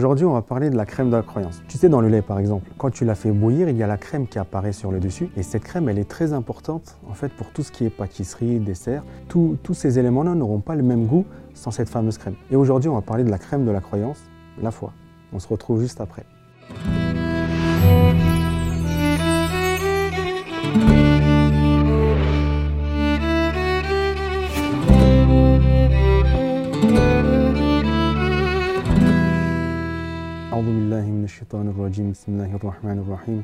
Aujourd'hui, on va parler de la crème de la croyance. Tu sais, dans le lait, par exemple, quand tu la fais bouillir, il y a la crème qui apparaît sur le dessus. Et cette crème, elle est très importante, en fait, pour tout ce qui est pâtisserie, dessert. tous ces éléments-là n'auront pas le même goût sans cette fameuse crème. Et aujourd'hui, on va parler de la crème de la croyance, la foi. On se retrouve juste après. الشيطان الرجيم بسم الله الرحمن الرحيم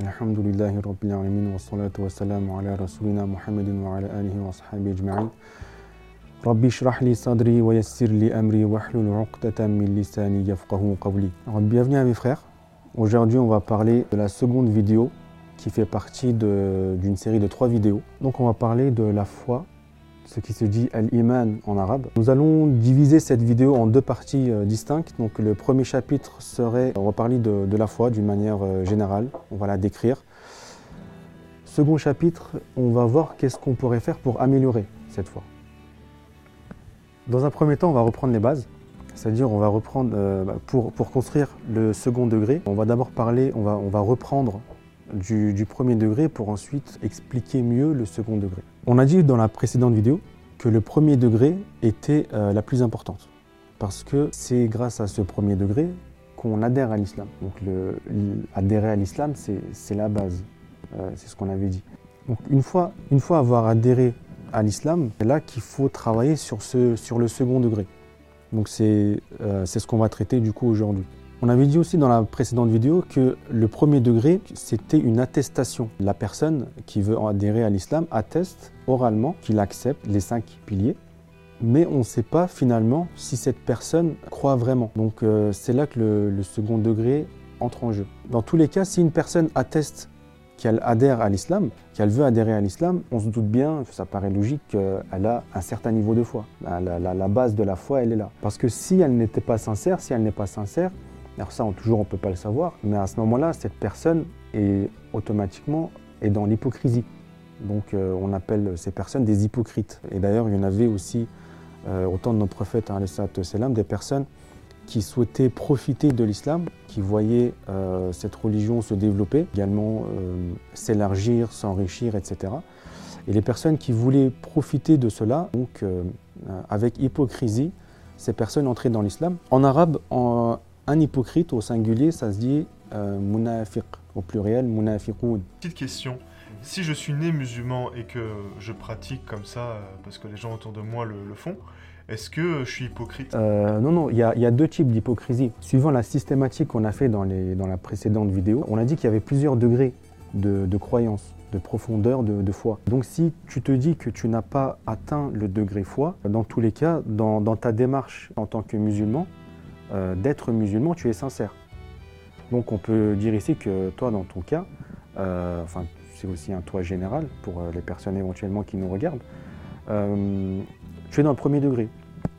الحمد لله رب العالمين والصلاة والسلام على رسولنا محمد وعلى آله وصحبه أجمعين ربي اشرح لي صدري ويسر لي أمري واحلل عقدة من لساني يفقه قولي Bienvenue à mes frères. Aujourd'hui on va parler de la seconde vidéo qui fait partie d'une série de trois vidéos. Donc on va parler de la foi ce qui se dit Al-Iman en arabe. Nous allons diviser cette vidéo en deux parties euh, distinctes. Donc le premier chapitre serait, on va parler de, la foi d'une manière euh, générale, on va la décrire. Second chapitre, on va voir qu'est-ce qu'on pourrait faire pour améliorer cette foi. Dans un premier temps, on va reprendre les bases. C'est-à-dire, on va reprendre, euh, bah, pour, construire le second degré, on va d'abord parler, on va reprendre du, premier degré pour ensuite expliquer mieux le second degré. On a dit dans la précédente vidéo que le premier degré était euh, la plus importante parce que c'est grâce à ce premier degré qu'on adhère à l'islam. Donc adhérer à l'islam, c'est la base, euh, c'est ce qu'on avait dit. Donc une fois, avoir adhéré à l'islam, c'est là qu'il faut travailler sur, le second degré. Donc c'est euh, ce qu'on va traiter du coup aujourd'hui. On avait dit aussi dans la précédente vidéo que le premier degré, c'était une attestation. La personne qui veut adhérer à l'islam atteste oralement qu'il accepte les cinq piliers, mais on ne sait pas finalement si cette personne croit vraiment. Donc euh, c'est là que le, second degré entre en jeu. Dans tous les cas, si une personne atteste qu'elle adhère à l'islam, qu'elle veut adhérer à l'islam, on se doute bien, ça paraît logique qu'elle a un certain niveau de foi. La, base de la foi, elle est là. Parce que si elle n'était pas sincère, si elle n'est pas sincère, alors ça, toujours, on ne peut pas le savoir, mais à ce moment-là, cette personne est automatiquement est dans l'hypocrisie. Donc euh, on appelle ces personnes des hypocrites. Et d'ailleurs, il y en avait aussi, euh, au temps de nos prophètes, hein, des personnes qui souhaitaient profiter de l'islam, qui voyaient euh, cette religion se développer, également s'élargir, s'enrichir, etc. Et les personnes qui voulaient profiter de cela, donc avec hypocrisie, ces personnes entraient dans l'islam. En arabe, en, un hypocrite au singulier, ça se dit euh, munafiq, au pluriel munafiqoun. Petite question. Si je suis né musulman et que je pratique comme ça euh, parce que les gens autour de moi le, font, est-ce que je suis hypocrite? Euh, Non, non, il y, a deux types d'hypocrisie. Suivant la systématique qu'on a fait dans, les, dans la précédente vidéo, on a dit qu'il y avait plusieurs degrés de, croyance, de profondeur, de, foi. Donc si tu te dis que tu n'as pas atteint le degré foi, dans tous les cas, dans ta démarche en tant que musulman, euh, d'être musulman, tu es sincère. Donc on peut dire ici que toi, dans ton cas, euh, enfin c'est aussi un toi général pour euh, les personnes éventuellement qui nous regardent, tu es dans le premier degré.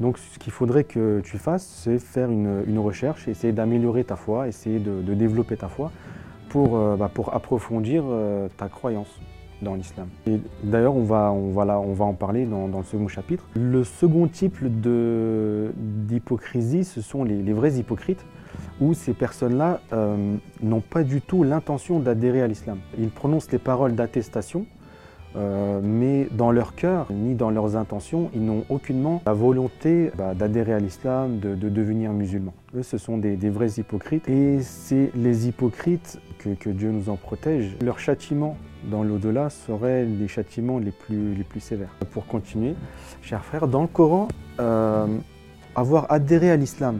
Donc ce qu'il faudrait que tu fasses, c'est faire une, recherche, essayer d'améliorer ta foi, essayer de, développer ta foi pour, bah, pour approfondir ta croyance dans l'islam. Et d'ailleurs, on va, on, va on va en parler dans, le second chapitre. Le second type d'hypocrisie, ce sont les, vrais hypocrites, où ces personnes-là euh, n'ont pas du tout l'intention d'adhérer à l'islam. Ils prononcent les paroles d'attestation, euh, mais dans leur cœur, ni dans leurs intentions, ils n'ont aucunement la volonté bah, d'adhérer à l'islam, de, devenir musulmans. Eux, ce sont des, vrais hypocrites. Et c'est les hypocrites que, Dieu nous en protège. Leur châtiment dans l'au-delà seraient les châtiments les plus, les plus sévères. Pour continuer, chers frères, dans le Coran, euh, avoir adhéré à l'islam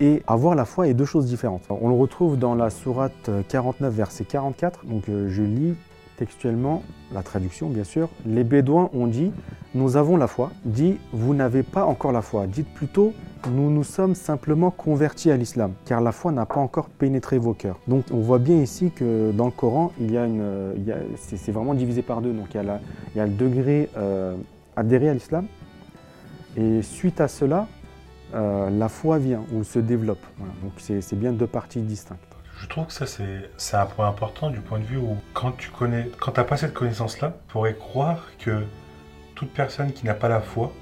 et avoir la foi est deux choses différentes. On le retrouve dans la sourate 49, verset 44. Donc euh, je lis textuellement, la traduction bien sûr, les Bédouins ont dit Nous avons la foi. Dit Vous n'avez pas encore la foi. Dites plutôt Nous nous sommes simplement convertis à l'islam, car la foi n'a pas encore pénétré vos cœurs. Donc on voit bien ici que dans le Coran, il y a une, c'est vraiment divisé par deux. Donc il y a, le degré euh, adhéré à l'islam, et suite à cela, euh, la foi vient ou se développe. Donc c'est bien deux parties distinctes. Je trouve que ça, c'est un point important du point de vue où, quand tu connais, quand n'as pas cette connaissance-là, tu pourrais croire que toute personne qui n'a pas la foi,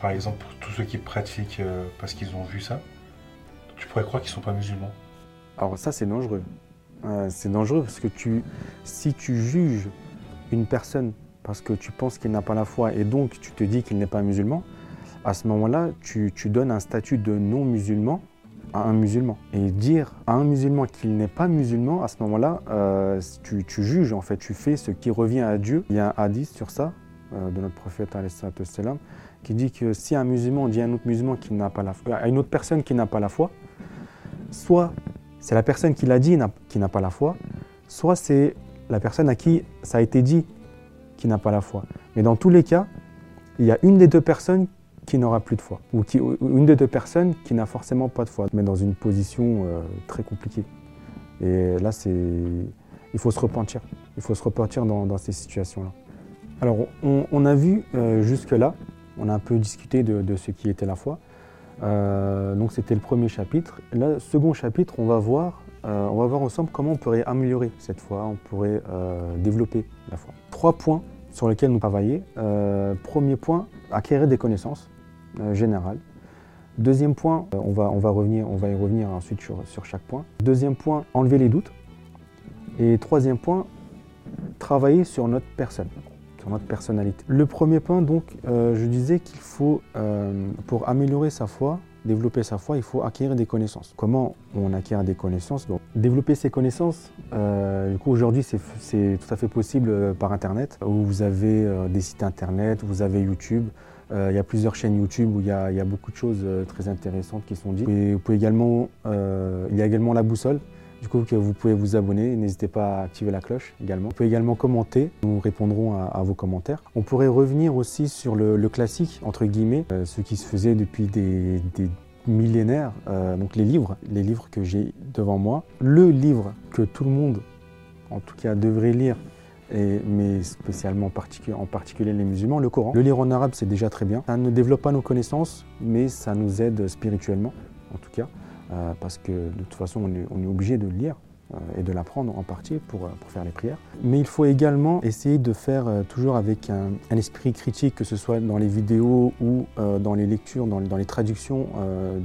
par exemple tous ceux qui pratiquent euh, parce qu'ils ont vu ça, pourrais croire qu'ils ne sont pas musulmans Alors ça, c'est dangereux. Euh, c'est dangereux parce que tu, si tu juges une personne parce que tu penses qu'il n'a pas la foi et donc tu te dis qu'il n'est pas musulman, à ce moment-là, tu, tu donnes un statut de non-musulman à un musulman. Et dire à un musulman qu'il n'est pas musulman, à ce moment-là, euh, tu, tu juges, en fait, tu fais ce qui revient à Dieu. Il y a un hadith sur ça, euh, de notre prophète, qui dit que si un musulman dit à un autre musulman qui n'a pas la foi, à une autre personne qui n'a pas la foi, soit c'est la personne qui l'a dit qui n'a pas la foi, soit c'est la personne à qui ça a été dit qui n'a pas la foi. Mais dans tous les cas, il y a une des deux personnes n'aura plus de foi, ou, qui- une des deux personnes qui n'a forcément pas de foi, mais dans une position euh, très compliquée. Et là, c'est, il faut se repentir. Il faut se repentir dans, ces situations-là. Alors, on, a vu euh, jusque-là, on a un peu discuté de, ce qui était la foi. Euh, donc, c'était le premier chapitre. Le second chapitre, on va voir, on va voir ensemble comment on pourrait améliorer cette foi, on pourrait développer la foi. Trois points sur lesquels nous travailler. Euh, premier point, acquérir des connaissances euh, générales. Deuxième point, euh, on va, on va, revenir, on va y revenir ensuite sur, sur chaque point. Deuxième point, enlever les doutes. Et troisième point, travailler sur notre personne, sur notre personnalité. Le premier point, donc, euh, je disais qu'il faut, pour améliorer sa foi, développer sa foi, il faut acquérir des connaissances. Comment on acquiert des connaissances? Donc, Développer ses connaissances, du coup, aujourd'hui, c'est tout à fait possible par Internet, où vous avez des sites Internet, vous avez YouTube. Euh, il y a plusieurs chaînes YouTube où il y a, beaucoup de choses euh, très intéressantes qui sont dites. Vous pouvez également, euh, il y a également la boussole, du coup que vous pouvez vous abonner. N'hésitez pas à activer la cloche également. Vous pouvez également commenter, nous répondrons à, vos commentaires. On pourrait revenir aussi sur le, classique, entre guillemets, ce qui se faisait depuis des, millénaires, donc les livres, les livres que j'ai devant moi. Le livre que tout le monde, en tout cas, devrait lire mais spécialement en particulier les musulmans, le Coran. Le lire en arabe, c'est déjà très bien. Ça ne développe pas nos connaissances, mais ça nous aide spirituellement, en tout cas, euh, parce que de toute façon, on est, obligé de le lire euh, et de l'apprendre en partie pour, euh, pour faire les prières. Mais il faut également essayer de faire toujours avec un, esprit critique, que ce soit dans les vidéos ou dans les lectures, dans, les traductions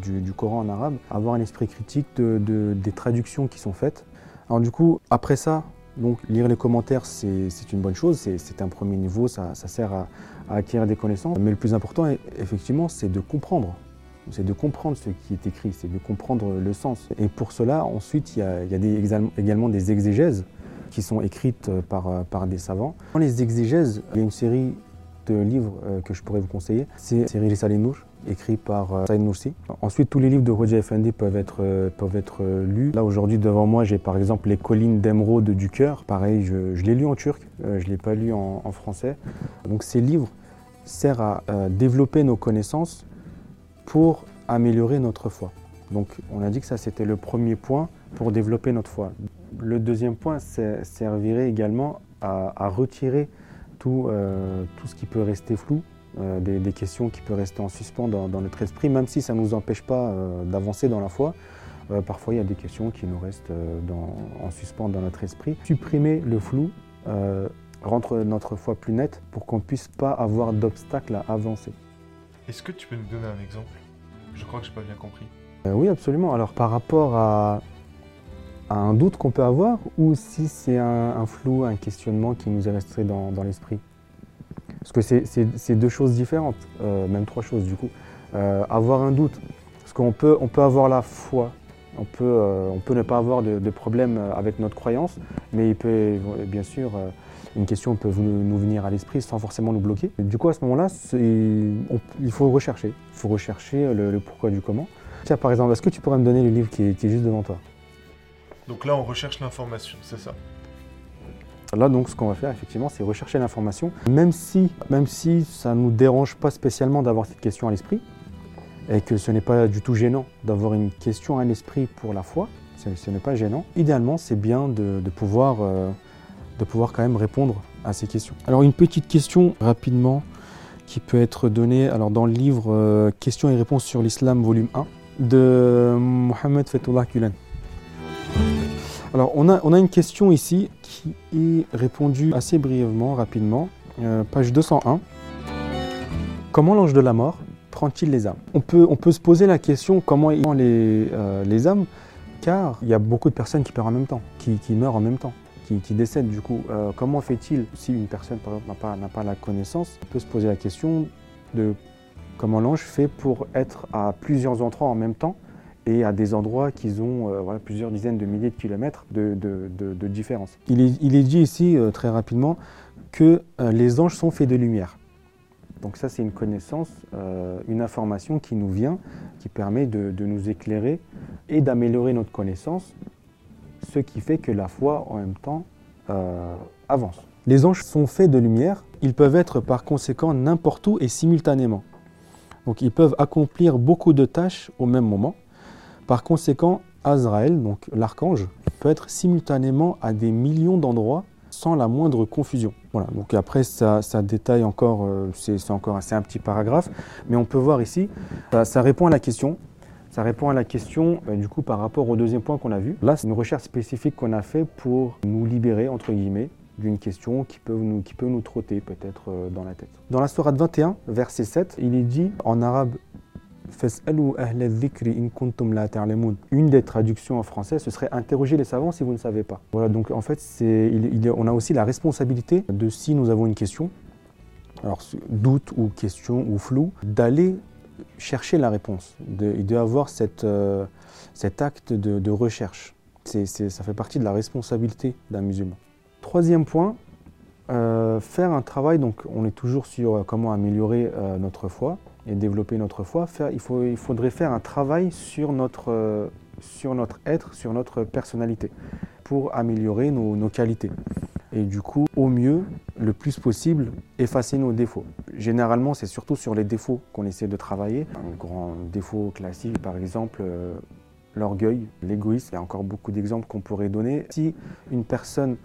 du, Coran en arabe, avoir un esprit critique de- des traductions qui sont faites. Alors du coup, après ça, donc lire les commentaires, c'est une bonne chose, c'est- un premier niveau, ça, sert à, acquérir des connaissances. Mais le plus important, e- effectivement, c'est de comprendre. C'est de comprendre ce qui est écrit, c'est de comprendre le sens. Et pour cela, ensuite, il y a, également des exégèses qui sont écrites par, par des savants. Dans les exégèses, il y a une série de livres euh, que je pourrais vous conseiller. C'est Risale Nour, écrit par euh, Saïd Nursi. Ensuite, tous les livres de Roger Effendi peuvent être, euh, peuvent être lus. Là, aujourd'hui, devant moi, j'ai par exemple Les collines d'émeraude du cœur. Pareil, je, l'ai lu en turc, je ne l'ai pas lu en, français. Donc, ces livres servent à développer nos connaissances pour améliorer notre foi. Donc, on a dit que ça, c'était le premier point pour développer notre foi. Le deuxième point servirait également à retirer tout, euh, tout ce qui peut rester flou, euh, des, des questions qui peuvent rester en suspens dans, dans notre esprit, même si ça ne nous empêche pas euh, d'avancer dans la foi. Parfois, il y a des questions qui nous restent dans- en suspens dans notre esprit. Supprimer le flou rendre notre foi plus nette pour qu'on ne puisse pas avoir d'obstacle à avancer. Est-ce que tu peux nous donner un exemple? Je crois que j'ai pas bien compris. Euh, oui, absolument. Alors, par rapport à, un doute qu'on peut avoir, ou si c'est un, flou, un questionnement qui nous est resté dans, l'esprit? Parce que c'est- deux choses différentes, euh, même trois choses du coup. Euh, avoir un doute, parce qu'on peut, on peut avoir la foi, on peut, euh, on peut ne pas avoir de, problème avec notre croyance, mais il peut, bien sûr, une question peut nous venir à l'esprit sans forcément nous bloquer. Du coup, à ce moment-là, il faut rechercher. Il faut rechercher le, pourquoi du comment. Tiens, par exemple, est-ce que tu pourrais me donner le livre qui est juste devant toi? Donc là, on recherche l'information, c'est ça Là, donc, ce qu'on va faire, effectivement, c'est rechercher l'information, même si, même si ça ne nous dérange pas spécialement d'avoir cette question à l'esprit, et que ce n'est pas du tout gênant d'avoir une question à l'esprit pour la foi, ce, n'est pas gênant. Idéalement, c'est bien de, de pouvoir, euh, de pouvoir quand même répondre à ces questions. Alors, une petite question rapidement qui peut être donnée alors, dans le livre euh, Questions et réponses sur l'islam, volume 1, de Mohamed Fethullah Gulen. Alors, on a, une question ici qui est répondue assez brièvement, rapidement. Euh, page 201. Comment l'ange de la mort tranquille les âmes? On peut, se poser la question comment ils les, euh, les âmes, car il y a beaucoup de personnes qui meurent en même temps, qui, qui meurent en même temps, qui, qui décèdent du coup. Euh, comment fait-il si une personne par exemple n'a pas, n'a pas la connaissance? On peut se poser la question de comment l'ange fait pour être à plusieurs endroits en même temps et à des endroits qui ont euh, plusieurs dizaines de milliers de kilomètres de, différence. Il est, dit ici euh, très rapidement que euh, les anges sont faits de lumière. Donc ça c'est une connaissance, une information qui nous vient, qui permet de, nous éclairer et d'améliorer notre connaissance, ce qui fait que la foi en même temps avance. Les anges sont faits de lumière, ils peuvent être par conséquent n'importe où et simultanément. Donc ils peuvent accomplir beaucoup de tâches au même moment. Par conséquent, Azraël, donc l'archange, peut être simultanément à des millions d'endroits sans la moindre confusion. Voilà, donc après ça, détaille encore, euh, c'est encore un petit paragraphe, mais on peut voir ici, ça, répond à la question. Ça répond à la question euh, du coup par rapport au deuxième point qu'on a vu. Là, c'est une recherche spécifique qu'on a fait pour nous libérer entre guillemets d'une question qui peut nous, qui peut nous trotter peut-être euh, dans la tête. Dans la Sourate 21, verset 7, il est dit en arabe Une des traductions en français, ce serait interroger les savants si vous ne savez pas. Voilà, donc en fait, c'est, on a aussi la responsabilité de si nous avons une question, alors doute ou question ou flou, d'aller chercher la réponse, de, et d'avoir cette, euh, cet acte de, de recherche. C'est, ça fait partie de la responsabilité d'un musulman. Troisième point, euh, faire un travail, donc on est toujours sur euh, comment améliorer notre foi et développer notre foi. Il, faut, il faudrait faire un travail sur notre, euh, sur notre être, sur notre personnalité, pour améliorer nos, nos qualités. Et du coup, au mieux, le plus possible, effacer nos défauts. Généralement, c'est surtout sur les défauts qu'on essaie de travailler. Un grand défaut classique, par exemple, euh, l'orgueil, l'égoïsme. Il y a encore beaucoup d'exemples qu'on pourrait donner. Si une personne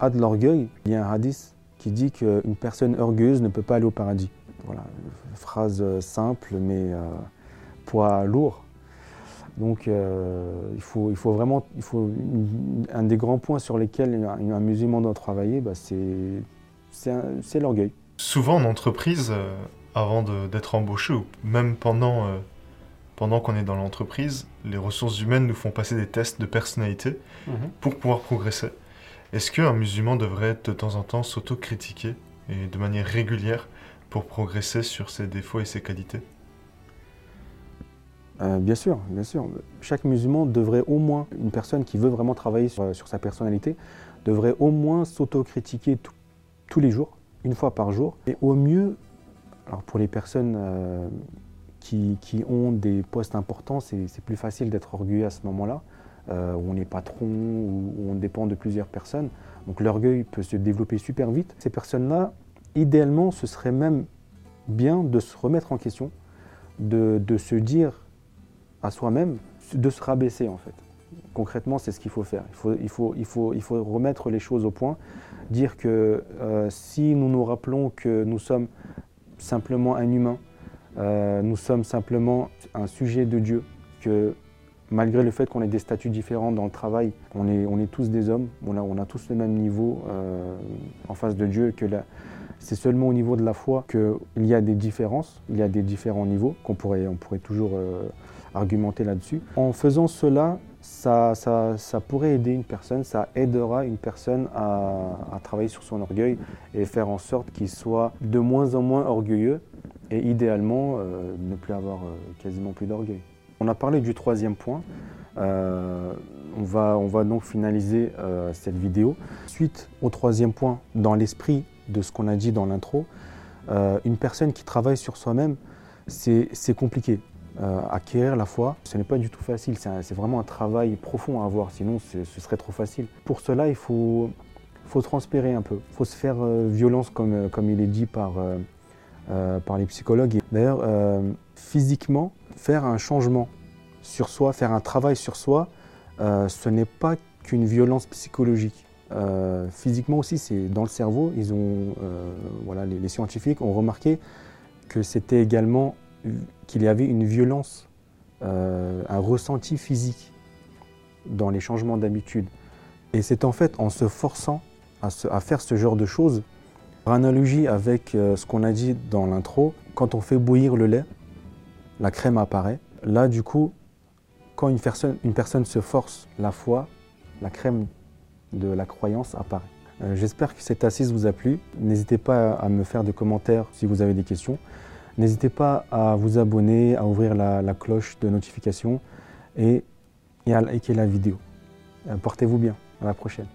a de l'orgueil, il y a un hadith qui dit qu'une personne orgueilleuse ne peut pas aller au paradis. Voilà, phrase euh, simple mais euh, poids lourd. Donc euh, il, faut, il faut vraiment, il faut, un des grands points sur lesquels un, un musulman doit travailler, bah, c'est l'orgueil. Souvent en entreprise, euh, avant d'être embauché, ou même pendant, euh, pendant qu'on est dans l'entreprise, les ressources humaines nous font passer des tests de personnalité pour pouvoir progresser. Est-ce qu'un musulman devrait de temps en temps s'auto-critiquer et de manière régulière pour progresser sur ses défauts et ses qualités Euh, bien sûr, bien sûr. Chaque musulman devrait au moins, une personne qui veut vraiment travailler sur, sur sa personnalité, devrait au moins s'autocritiquer tous les jours, une fois par jour. Et au mieux, pour les personnes euh, qui, ont des postes importants, c'est plus facile d'être orgueilleux à ce moment-là, euh, où on est patron, où on dépend de plusieurs personnes. Donc l'orgueil peut se développer super vite. Ces personnes-là, idéalement, ce serait même bien de se remettre en question, de, se dire à soi-même de se rabaisser en fait. Concrètement, c'est ce qu'il faut faire. Il faut, remettre les choses au point, dire que euh, si nous nous rappelons que nous sommes simplement un humain, euh, nous sommes simplement un sujet de Dieu, que malgré le fait qu'on ait des statuts différents dans le travail, on est, tous des hommes, on a, tous le même niveau euh, en face de Dieu, c'est seulement au niveau de la foi qu'il y a des différences, il y a des différents niveaux qu'on pourrait, on pourrait toujours euh, argumenter là-dessus. En faisant cela, ça, ça, ça pourrait aider une personne, ça aidera une personne à, travailler sur son orgueil et faire en sorte qu'il soit de moins en moins orgueilleux et idéalement euh, ne plus avoir euh, quasiment plus d'orgueil. On a parlé du troisième point. On, va, on va donc finaliser cette vidéo. Suite au troisième point, dans l'esprit de ce qu'on a dit dans l'intro, euh, une personne qui travaille sur soi-même, c'est compliqué. Euh, acquérir la foi, ce n'est pas du tout facile. C'est vraiment un travail profond à avoir, sinon ce serait trop facile. Pour cela, il faut, faut transpirer un peu. Il faut se faire euh, violence, comme, comme il est dit par, par les psychologues. D'ailleurs, physiquement, faire un changement sur soi, faire un travail sur soi, ce n'est pas qu'une violence psychologique. Euh, physiquement aussi, c'est dans le cerveau. Ils ont, euh, voilà, les, scientifiques ont remarqué que c'était également qu'il y avait une violence, euh, un ressenti physique dans les changements d'habitude. Et c'est en fait en se forçant à, faire ce genre de choses, par analogie avec ce qu'on a dit dans l'intro, quand on fait bouillir le lait, la crème apparaît. Là, du coup, quand une personne, une personne se force la foi, la crème de la croyance apparaît. Euh, j'espère que cette assise vous a plu. N'hésitez pas à me faire des commentaires si vous avez des questions. N'hésitez pas à vous abonner, à ouvrir la, cloche de notification et, et à liker la vidéo. Euh, portez-vous bien. À la prochaine.